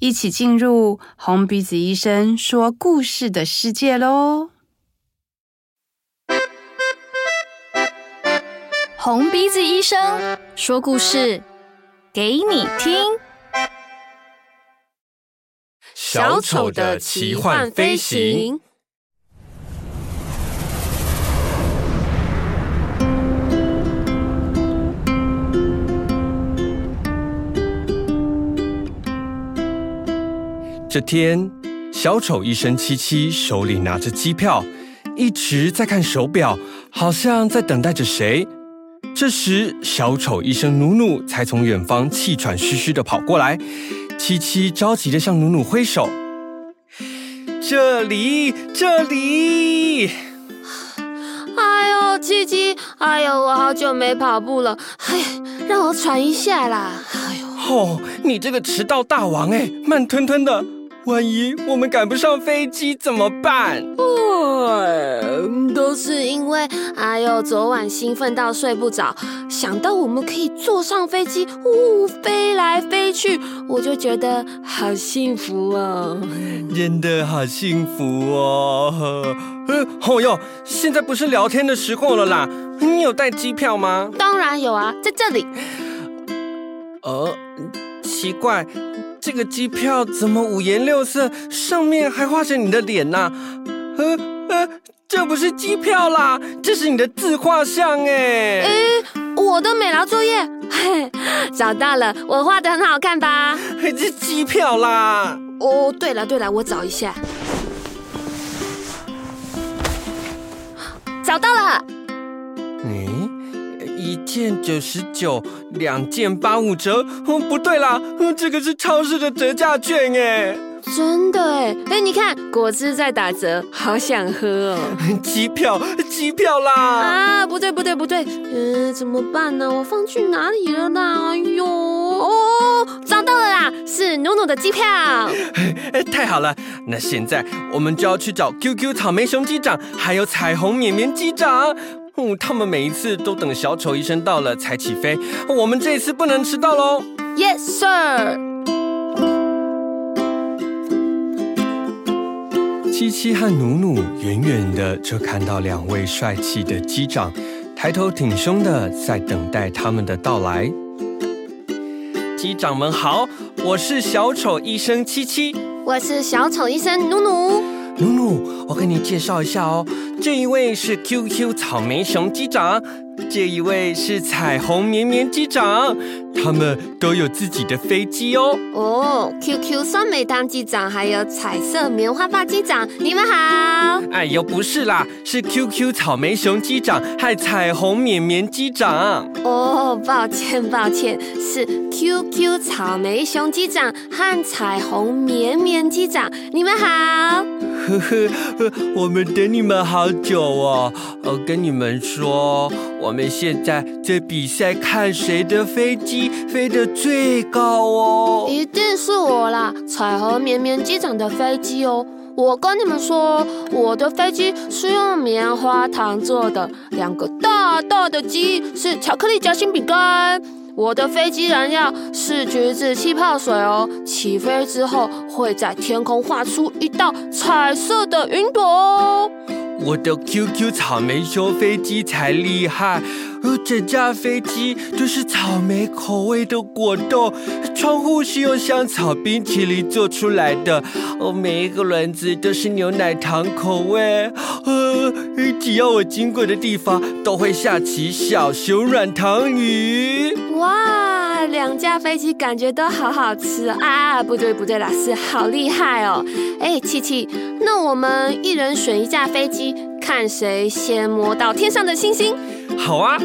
一起进入红鼻子医生说故事的世界喽！红鼻子医生说故事给你听。小丑的奇幻飞行。这天，小丑医生七七手里拿着机票，一直在看手表，好像在等待着谁。这时，小丑医生努努才从远方气喘吁吁的跑过来。七七着急的向努努挥手：“这里，这里！”哎呦，七七，哎呦，我好久没跑步了，哎，让我喘一下啦！哎呦，哦，你这个迟到大王哎，慢吞吞的。万一我们赶不上飞机怎么办？哎，都是因为哎呦，昨晚兴奋到睡不着，想到我们可以坐上飞机，呜，飞来飞去，我就觉得好幸福哦。真的好幸福哦。嗯，哦哟，现在不是聊天的时候了啦。你有带机票吗？当然有啊，在这里。呃，奇怪。这个机票怎么五颜六色，上面还画着你的脸呢？呃呃，这不是机票啦，这是你的自画像哎。哎，我的美劳作业，嘿，找到了，我画的很好看吧？这机票啦。哦，对了对了，我找一下，找到了。嗯。一件九十九，两件八五折。哦，不对啦，这个是超市的折价券哎。真的哎，哎，你看果汁在打折，好想喝哦。机票，机票啦！啊，不对不对不对，嗯，怎么办呢？我放去哪里了呢？哎呦，哦，找到了啦，是努努的机票。哎，太好了，那现在我们就要去找 QQ 草莓熊机长，还有彩虹绵绵机长。嗯，他们每一次都等小丑医生到了才起飞，我们这一次不能迟到喽。Yes, sir。七七和努努远远的就看到两位帅气的机长，抬头挺胸的在等待他们的到来。机长们好，我是小丑医生七七，我是小丑医生努努。努努，我给你介绍一下哦，这一位是 QQ 草莓熊机长，这一位是彩虹绵绵机长，他们都有自己的飞机哦。哦，QQ 酸梅汤机长还有彩色棉花棒机长，你们好。哎呦，不是啦，是 QQ 草莓熊机长和彩虹绵绵机长。哦，抱歉抱歉，是 QQ 草莓熊机长和彩虹绵绵机长，你们好。呵呵呵，我们等你们好久哦。我，跟你们说，我们现在在比赛，看谁的飞机飞得最高哦。一定是我啦，彩虹绵绵机长的飞机哦。我跟你们说，我的飞机是用棉花糖做的，两个大大的鸡是巧克力夹心饼干。我的飞机燃料是橘子气泡水哦，起飞之后会在天空画出一道彩色的云朵哦。我的 QQ 草莓熊飞机才厉害，呃，整架飞机都是草莓口味的果冻，窗户是用香草冰淇淋做出来的，哦，每一个轮子都是牛奶糖口味，呃，只要我经过的地方都会下起小熊软糖雨。哇，两架飞机感觉都好好吃啊！不对不对，老师好厉害哦！哎，七七，那我们一人选一架飞机，看谁先摸到天上的星星。好啊。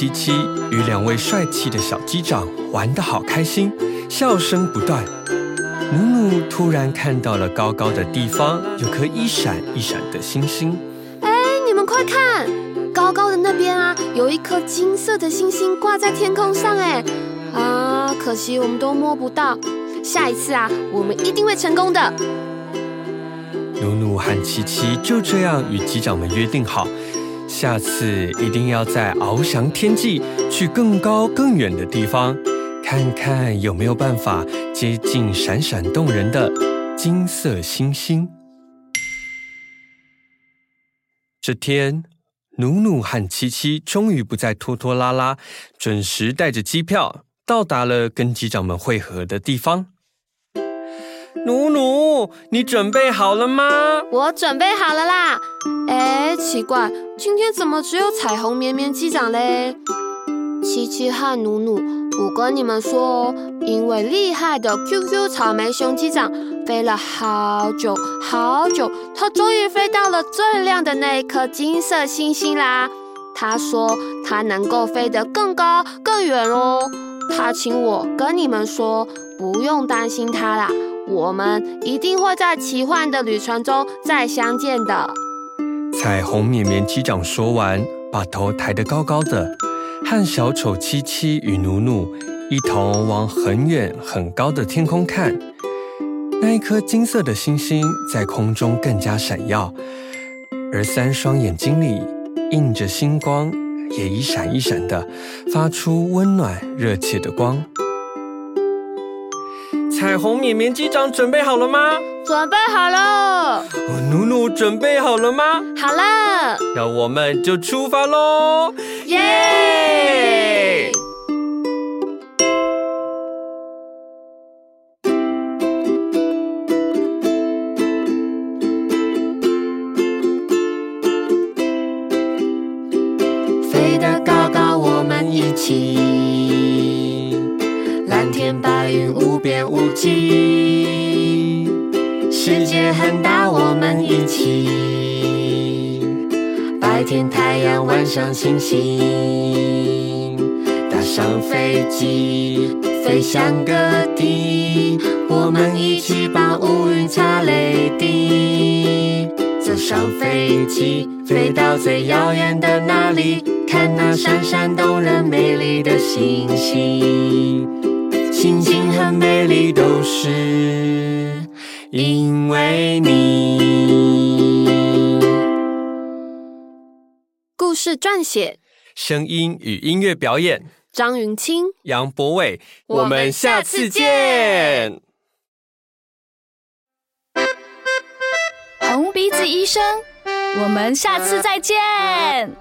七七与两位帅气的小机长玩得好开心，笑声不断。努努突然看到了高高的地方有颗一闪一闪的星星。哎，你们快看，高高的那边啊，有一颗金色的星星挂在天空上。哎，啊，可惜我们都摸不到。下一次啊，我们一定会成功的。努努和七七就这样与机长们约定好，下次一定要在翱翔天际去更高更远的地方。看看有没有办法接近闪闪动人的金色星星。这天，努努和七七终于不再拖拖拉拉，准时带着机票到达了跟机长们会合的地方。努努，你准备好了吗？我准备好了啦。哎，奇怪，今天怎么只有彩虹绵绵机长嘞？七七和努努，我跟你们说哦，因为厉害的 QQ 草莓熊机长飞了好久好久，他终于飞到了最亮的那一颗金色星星啦。他说他能够飞得更高更远哦。他请我跟你们说，不用担心他啦，我们一定会在奇幻的旅程中再相见的。彩虹绵绵机长说完，把头抬得高高的。和小丑七七与努努一同往很远很高的天空看，那一颗金色的星星在空中更加闪耀，而三双眼睛里映着星光，也一闪一闪的发出温暖热切的光。彩虹绵绵机长准备好了吗？准备好了。努努准备好了吗？好了。那我们就出发喽！耶！飞得高高，我们一起。蓝天白云无边无际，世界很大，我们一起。白天太阳，晚上星星，搭上飞机，飞向各地。我们一起把乌云擦泪滴。坐上飞机，飞到最遥远的那里，看那闪闪动人、美丽的星星。星星很美丽，都是因为你。故事撰写、声音与音乐表演：张云清、杨博伟。我们下次见。红鼻子医生，我们下次再见。